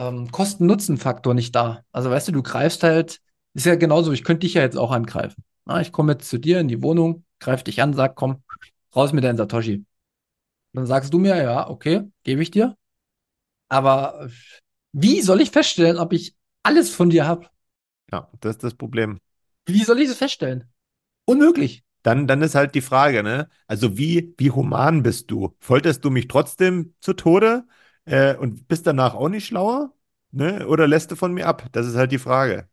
Speaker 3: ähm, Kosten-Nutzen-Faktor nicht da. Also weißt du, du greifst halt, ist ja genauso, ich könnte dich ja jetzt auch angreifen. Na, ich komme jetzt zu dir in die Wohnung, greife dich an, sag, komm, raus mit deinem Satoshi. Dann sagst du mir, ja, okay, gebe ich dir. Aber wie soll ich feststellen, ob ich alles von dir habe?
Speaker 2: Ja, das ist das Problem.
Speaker 3: Wie soll ich das feststellen? Unmöglich.
Speaker 2: Dann, dann ist halt die Frage, ne? Also wie, wie human bist du? Folterst du mich trotzdem zu Tode äh, und bist danach auch nicht schlauer? Ne? Oder lässt du von mir ab? Das ist halt die Frage.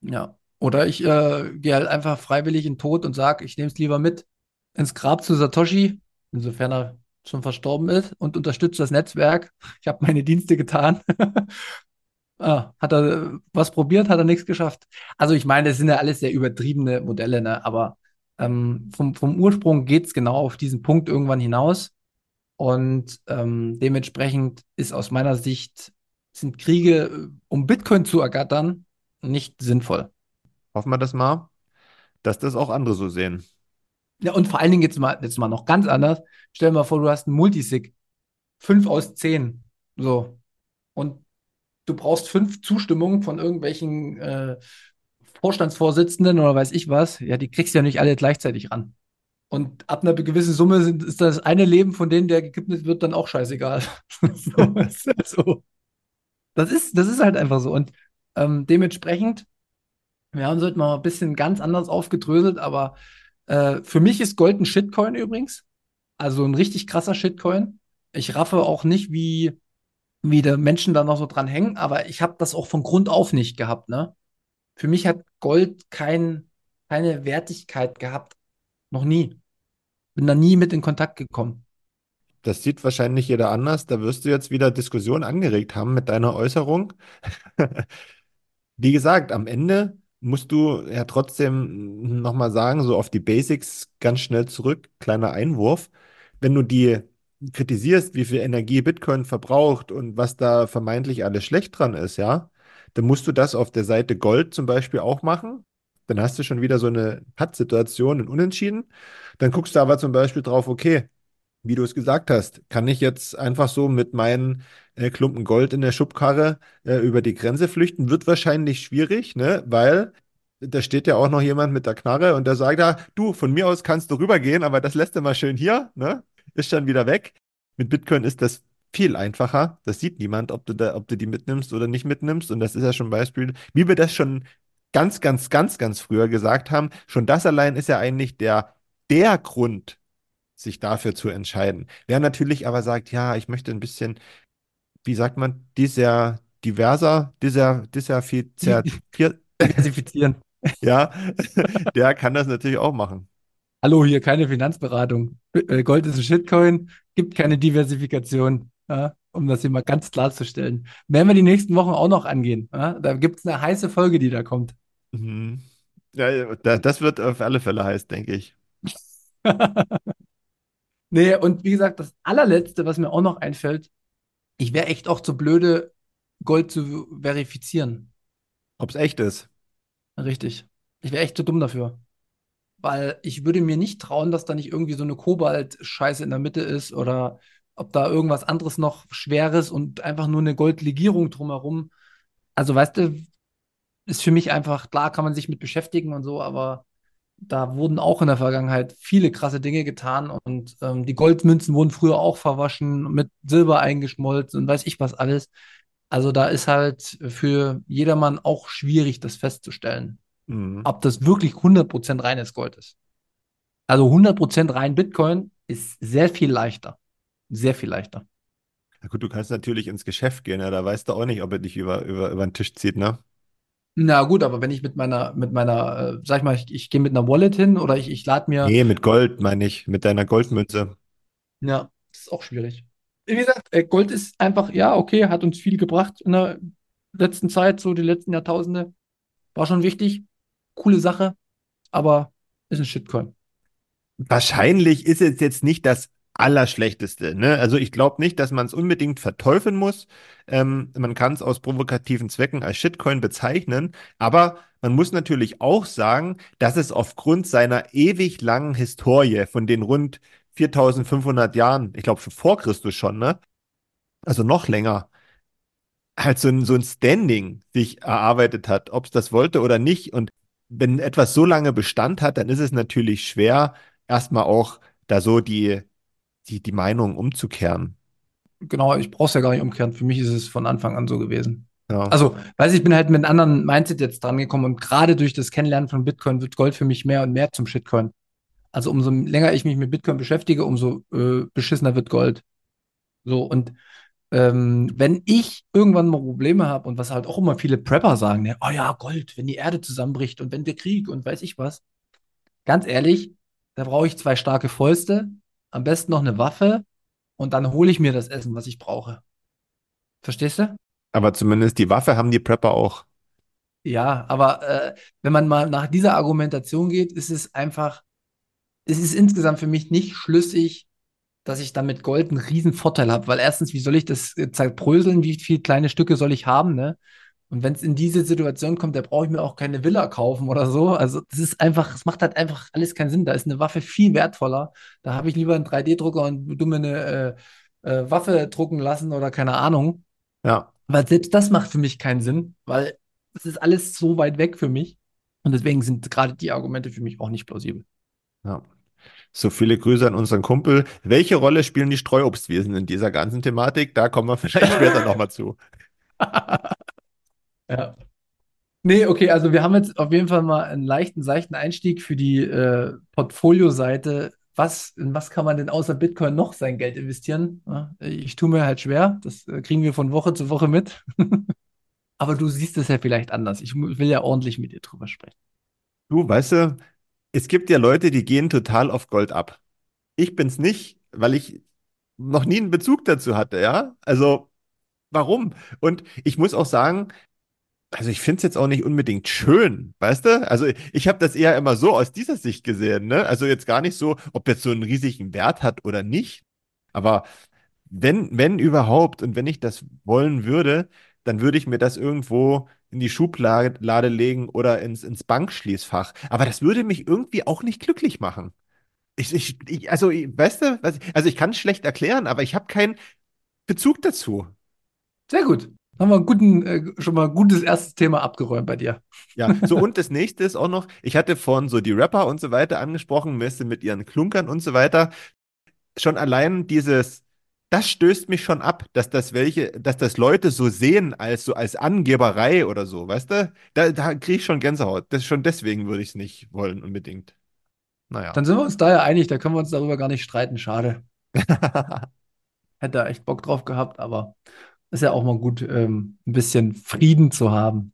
Speaker 3: Ja. Oder ich äh, gehe halt einfach freiwillig in den Tod und sage, ich nehme es lieber mit ins Grab zu Satoshi, insofern er schon verstorben ist, und unterstütze das Netzwerk. Ich habe meine Dienste getan. [LAUGHS] ah, hat er was probiert, hat er nichts geschafft. Also ich meine, das sind ja alles sehr übertriebene Modelle, ne? aber ähm, vom, vom Ursprung geht es genau auf diesen Punkt irgendwann hinaus. Und ähm, dementsprechend ist aus meiner Sicht, sind Kriege, äh, um Bitcoin zu ergattern, nicht sinnvoll.
Speaker 2: Hoffen wir das mal, dass das auch andere so sehen.
Speaker 3: Ja, und vor allen Dingen jetzt mal, jetzt mal noch ganz anders. Stell dir mal vor, du hast einen Multisig. Fünf aus zehn. So. Und du brauchst fünf Zustimmungen von irgendwelchen äh, Vorstandsvorsitzenden oder weiß ich was. Ja, die kriegst du ja nicht alle gleichzeitig ran. Und ab einer gewissen Summe sind, ist das eine Leben von denen, der gekippt wird, dann auch scheißegal. [LAUGHS] so, [LAUGHS] ist halt so. Das ist, das ist halt einfach so. Und ähm, dementsprechend, wir haben es heute mal ein bisschen ganz anders aufgedröselt, aber äh, für mich ist Gold ein Shitcoin übrigens. Also ein richtig krasser Shitcoin. Ich raffe auch nicht, wie, wie der Menschen da noch so dran hängen, aber ich habe das auch von Grund auf nicht gehabt, ne? Für mich hat Gold kein, keine Wertigkeit gehabt. Noch nie. Bin da nie mit in Kontakt gekommen.
Speaker 2: Das sieht wahrscheinlich jeder anders. Da wirst du jetzt wieder Diskussion angeregt haben mit deiner Äußerung. [LAUGHS] Wie gesagt, am Ende musst du ja trotzdem nochmal sagen, so auf die Basics ganz schnell zurück, kleiner Einwurf. Wenn du die kritisierst, wie viel Energie Bitcoin verbraucht und was da vermeintlich alles schlecht dran ist, ja, dann musst du das auf der Seite Gold zum Beispiel auch machen. Dann hast du schon wieder so eine Pattsituation in Unentschieden. Dann guckst du aber zum Beispiel drauf, okay, wie du es gesagt hast, kann ich jetzt einfach so mit meinen äh, Klumpen Gold in der Schubkarre äh, über die Grenze flüchten? Wird wahrscheinlich schwierig, ne? Weil da steht ja auch noch jemand mit der Knarre und der sagt ja, du, von mir aus kannst du rübergehen, aber das lässt du mal schön hier, ne? Ist dann wieder weg. Mit Bitcoin ist das viel einfacher. Das sieht niemand, ob du da, ob du die mitnimmst oder nicht mitnimmst. Und das ist ja schon ein Beispiel, wie wir das schon ganz, ganz, ganz, ganz früher gesagt haben. Schon das allein ist ja eigentlich der, der Grund, sich dafür zu entscheiden. Wer natürlich aber sagt, ja, ich möchte ein bisschen, wie sagt man, dieser diverser, dieser, [LAUGHS]
Speaker 3: Diversifizieren.
Speaker 2: ja, [LAUGHS] der kann das natürlich auch machen.
Speaker 3: Hallo, hier keine Finanzberatung. Äh, Gold ist ein Shitcoin, gibt keine Diversifikation, ja, um das hier mal ganz klarzustellen. Werden wir die nächsten Wochen auch noch angehen. Ja? Da gibt es eine heiße Folge, die da kommt.
Speaker 2: Mhm. Ja, das wird auf alle Fälle heiß, denke ich. [LAUGHS]
Speaker 3: nee, und wie gesagt, das allerletzte, was mir auch noch einfällt, ich wäre echt auch zu blöde, Gold zu verifizieren.
Speaker 2: Ob es echt ist.
Speaker 3: Richtig. Ich wäre echt zu dumm dafür. Weil ich würde mir nicht trauen, dass da nicht irgendwie so eine Kobalt-Scheiße in der Mitte ist oder ob da irgendwas anderes noch Schweres und einfach nur eine Goldlegierung drumherum. Also, weißt du, ist für mich einfach, klar kann man sich mit beschäftigen und so, aber da wurden auch in der Vergangenheit viele krasse Dinge getan und ähm, die Goldmünzen wurden früher auch verwaschen, mit Silber eingeschmolzen und weiß ich was alles. Also da ist halt für jedermann auch schwierig, das festzustellen,
Speaker 2: Mhm.
Speaker 3: ob das wirklich 100% reines Gold ist. Also 100% rein Bitcoin ist sehr viel leichter. Sehr viel leichter.
Speaker 2: Na gut, du kannst natürlich ins Geschäft gehen, ja, da weißt du auch nicht, ob er dich über, über, über den Tisch zieht, ne?
Speaker 3: Na gut, aber wenn ich mit meiner, mit meiner, äh, sag ich mal, ich, ich gehe mit einer Wallet hin oder ich, ich lade mir,
Speaker 2: Nee, mit Gold meine ich, mit deiner Goldmünze.
Speaker 3: ja, das ist auch schwierig. wie gesagt, äh, Gold ist einfach, ja, okay, hat uns viel gebracht in der letzten Zeit, so die letzten Jahrtausende. War schon wichtig. Coole Sache, aber ist ein Shitcoin.
Speaker 2: Wahrscheinlich ist es jetzt nicht das Allerschlechteste. Ne? Also ich glaube nicht, dass man es unbedingt verteufeln muss. Ähm, man kann es aus provokativen Zwecken als Shitcoin bezeichnen, aber man muss natürlich auch sagen, dass es aufgrund seiner ewig langen Historie von den rund 4500 Jahren, ich glaube vor Christus schon, ne? Also noch länger, halt so ein, so ein Standing sich erarbeitet hat, ob es das wollte oder nicht. Und wenn etwas so lange Bestand hat, dann ist es natürlich schwer, erstmal auch da so die, die, die Meinung umzukehren.
Speaker 3: Genau, ich brauche es ja gar nicht umkehren. Für mich ist es von Anfang an so gewesen.
Speaker 2: Ja.
Speaker 3: Also, weiß ich, ich bin halt mit einem anderen Mindset jetzt dran gekommen und gerade durch das Kennenlernen von Bitcoin wird Gold für mich mehr und mehr zum Shitcoin. Also umso länger ich mich mit Bitcoin beschäftige, umso äh, beschissener wird Gold. So, und ähm, wenn ich irgendwann mal Probleme habe und was halt auch immer viele Prepper sagen, ne, oh ja, Gold, wenn die Erde zusammenbricht und wenn der Krieg und weiß ich was. Ganz ehrlich, da brauche ich zwei starke Fäuste, am besten noch eine Waffe und dann hole ich mir das Essen, was ich brauche. Verstehst du?
Speaker 2: Aber zumindest die Waffe haben die Prepper auch.
Speaker 3: Ja, aber äh, wenn man mal nach dieser Argumentation geht, ist es einfach, es ist insgesamt für mich nicht schlüssig, dass ich damit Gold einen riesen Vorteil habe, weil erstens, wie soll ich das zerbröseln, wie viele kleine Stücke soll ich haben, ne? Und wenn es in diese Situation kommt, da brauche ich mir auch keine Villa kaufen oder so. Also das ist einfach, es macht halt einfach alles keinen Sinn. Da ist eine Waffe viel wertvoller. Da habe ich lieber einen 3D-Drucker und du mir eine äh, äh, Waffe drucken lassen oder keine Ahnung.
Speaker 2: Ja.
Speaker 3: Weil selbst das macht für mich keinen Sinn, weil es ist alles so weit weg für mich. Und deswegen sind gerade die Argumente für mich auch nicht plausibel.
Speaker 2: Ja. So viele Grüße an unseren Kumpel. Welche Rolle spielen die Streuobstwesen in dieser ganzen Thematik? Da kommen wir vielleicht später [LAUGHS] nochmal zu. [LAUGHS]
Speaker 3: Ja. Nee, okay, also wir haben jetzt auf jeden Fall mal einen leichten, seichten Einstieg für die äh, Portfolio-Seite. Was, in was kann man denn außer Bitcoin noch sein Geld investieren? Ich tue mir halt schwer. Das äh, kriegen wir von Woche zu Woche mit. [LAUGHS] Aber du siehst es ja vielleicht anders. Ich will ja ordentlich mit dir drüber sprechen.
Speaker 2: Du, weißt du, es gibt ja Leute, die gehen total auf Gold ab. Ich bin's nicht, weil ich noch nie einen Bezug dazu hatte, ja? Also, warum? Und ich muss auch sagen, also ich finde es jetzt auch nicht unbedingt schön, weißt du? Also ich habe das eher immer so aus dieser Sicht gesehen, ne? Also jetzt gar nicht so, ob jetzt so einen riesigen Wert hat oder nicht. Aber wenn, wenn überhaupt und wenn ich das wollen würde, dann würde ich mir das irgendwo in die Schublade legen oder ins, ins Bankschließfach. Aber das würde mich irgendwie auch nicht glücklich machen. Ich, ich, ich also, weißt du, also ich kann es schlecht erklären, aber ich habe keinen Bezug dazu.
Speaker 3: Sehr gut. Haben wir guten, äh, schon mal ein gutes erstes Thema abgeräumt bei dir.
Speaker 2: Ja, so und das nächste ist auch noch, ich hatte vorhin so die Rapper und so weiter angesprochen, Messe mit ihren Klunkern und so weiter. Schon allein dieses, das stößt mich schon ab, dass das welche, dass das Leute so sehen als so als Angeberei oder so, weißt du? Da, da kriege ich schon Gänsehaut. Das schon deswegen würde ich es nicht wollen, unbedingt. Naja.
Speaker 3: Dann sind wir uns da ja einig, da können wir uns darüber gar nicht streiten. Schade. [LAUGHS] Hätte da echt Bock drauf gehabt, aber ist ja auch mal gut, ähm, ein bisschen Frieden zu haben.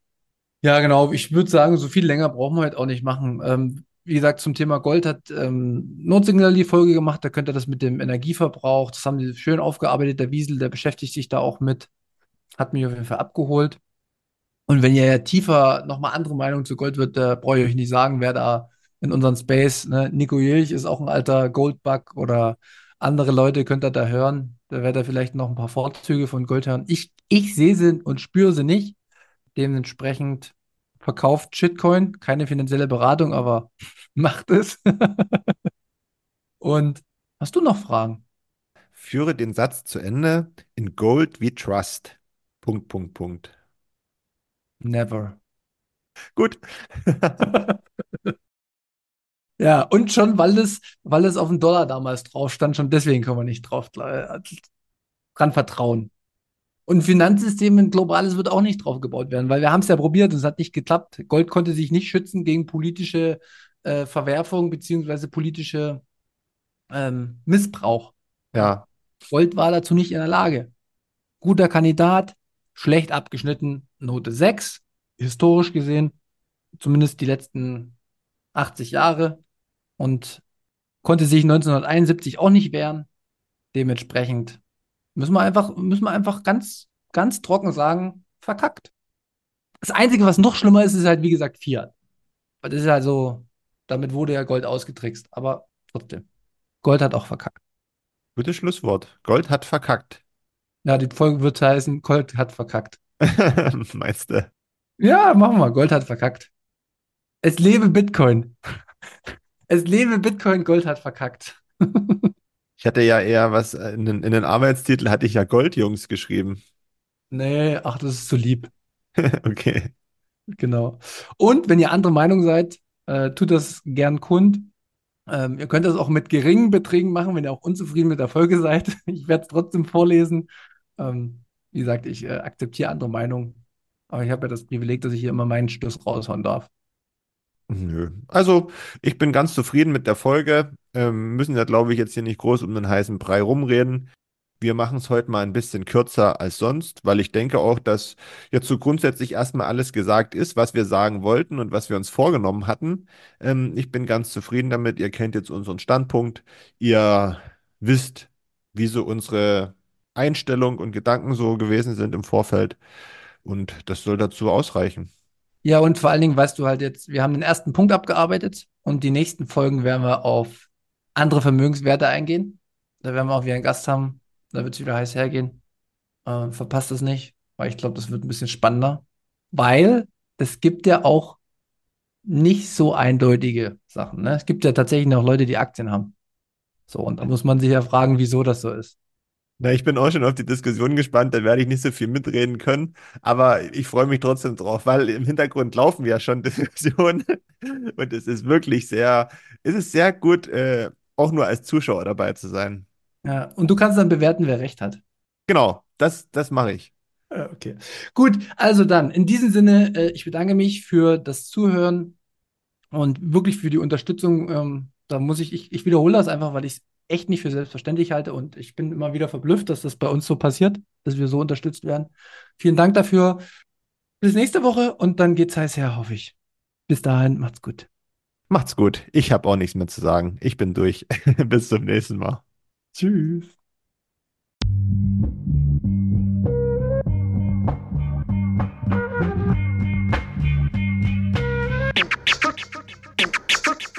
Speaker 3: Ja, genau. Ich würde sagen, so viel länger brauchen wir halt auch nicht machen. Ähm, wie gesagt, zum Thema Gold hat ähm, Notsignal die Folge gemacht. Da könnt ihr das mit dem Energieverbrauch, das haben die schön aufgearbeitet. Der Wiesel, der beschäftigt sich da auch mit. Hat mich auf jeden Fall abgeholt. Und wenn ihr ja tiefer nochmal andere Meinung zu Gold wird, da brauche ich euch nicht sagen, wer da in unserem Space, ne? Nico Jilch ist auch ein alter Goldbug oder andere Leute könnt ihr da hören. Da werdet ihr vielleicht noch ein paar Vorzüge von Gold hören. Ich, ich sehe sie und spüre sie nicht. Dementsprechend verkauft Shitcoin. Keine finanzielle Beratung, aber [LAUGHS] macht es. und hast du noch Fragen?
Speaker 2: Führe den Satz zu Ende. In Gold we trust. Punkt, Punkt, Punkt.
Speaker 3: Never.
Speaker 2: Gut. [LAUGHS]
Speaker 3: Ja, und schon, weil es, weil es auf dem Dollar damals drauf stand, schon deswegen können wir nicht drauf dran vertrauen. Und Finanzsystem ein globales wird auch nicht drauf gebaut werden, weil wir haben es ja probiert und es hat nicht geklappt. Gold konnte sich nicht schützen gegen politische äh, Verwerfung beziehungsweise politische ähm, Missbrauch.
Speaker 2: Ja.
Speaker 3: Gold war dazu nicht in der Lage. Guter Kandidat, schlecht abgeschnitten, Note 6, historisch gesehen, zumindest die letzten 80 Jahre und konnte sich 1971 auch nicht wehren. Dementsprechend Müssen wir einfach, müssen wir einfach ganz, ganz trocken sagen, verkackt. Das Einzige, was noch schlimmer ist, ist halt, wie gesagt, Fiat. Das ist halt so, damit wurde ja Gold ausgetrickst. Aber trotzdem, Gold hat auch verkackt.
Speaker 2: Gutes Schlusswort. Gold hat verkackt.
Speaker 3: Ja, die Folge wird heißen, Gold hat verkackt. [LAUGHS]
Speaker 2: Meinst du?
Speaker 3: Ja, machen wir. Gold hat verkackt. Es lebe Bitcoin. Es lebe Bitcoin, Gold hat verkackt.
Speaker 2: Ich hatte ja eher was, äh, in den, in den Arbeitstitel hatte ich ja Goldjungs geschrieben.
Speaker 3: Nee, ach, das ist zu lieb. [LAUGHS]
Speaker 2: Okay.
Speaker 3: Genau. Und wenn ihr andere Meinung seid, äh, tut das gern kund. Ähm, ihr könnt das auch mit geringen Beträgen machen, wenn ihr auch unzufrieden mit der Folge [LAUGHS] seid. Ich werde es trotzdem vorlesen. Ähm, wie gesagt, ich äh, akzeptiere andere Meinungen. Aber ich habe ja das Privileg, dass ich hier immer meinen Stoß raushauen darf.
Speaker 2: Nö. Also, ich bin ganz zufrieden mit der Folge. Ähm, müssen ja, glaube ich, jetzt hier nicht groß um den heißen Brei rumreden. Wir machen es heute mal ein bisschen kürzer als sonst, weil ich denke auch, dass jetzt so grundsätzlich erstmal alles gesagt ist, was wir sagen wollten und was wir uns vorgenommen hatten. Ähm, ich bin ganz zufrieden damit. Ihr kennt jetzt unseren Standpunkt. Ihr wisst, wie so unsere Einstellung und Gedanken so gewesen sind im Vorfeld. Und das soll dazu ausreichen.
Speaker 3: Ja, und vor allen Dingen weißt du halt jetzt, wir haben den ersten Punkt abgearbeitet und die nächsten Folgen werden wir auf andere Vermögenswerte eingehen. Da werden wir auch wieder einen Gast haben. Da wird es wieder heiß hergehen. Äh, verpasst es nicht, weil ich glaube, das wird ein bisschen spannender. Weil es gibt ja auch nicht so eindeutige Sachen. Ne? Es gibt ja tatsächlich noch Leute, die Aktien haben. So, und da muss man sich ja fragen, wieso das so ist.
Speaker 2: Na, ich bin auch schon auf die Diskussion gespannt, da werde ich nicht so viel mitreden können, aber ich freue mich trotzdem drauf, weil im Hintergrund laufen ja schon [LAUGHS] Diskussionen und es ist wirklich sehr, es ist sehr gut, äh, auch nur als Zuschauer dabei zu sein.
Speaker 3: Ja, und du kannst dann bewerten, wer recht hat.
Speaker 2: Genau, das, das mache ich.
Speaker 3: Okay. Gut, also dann, in diesem Sinne, äh, ich bedanke mich für das Zuhören und wirklich für die Unterstützung. Ähm, da muss ich, ich, ich wiederhole das einfach, weil ich es echt nicht für selbstverständlich halte und ich bin immer wieder verblüfft, dass das bei uns so passiert, dass wir so unterstützt werden. Vielen Dank dafür. Bis nächste Woche und dann geht's heiß her, hoffe ich. Bis dahin, macht's gut.
Speaker 2: Macht's gut. Ich habe auch nichts mehr zu sagen. Ich bin durch. [LAUGHS] Bis zum nächsten Mal.
Speaker 3: Tschüss.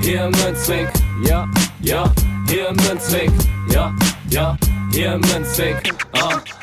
Speaker 1: Hier im Münzweg, ja, ja, hier im Münzweg, ja, ja, hier im Münzweg, ah,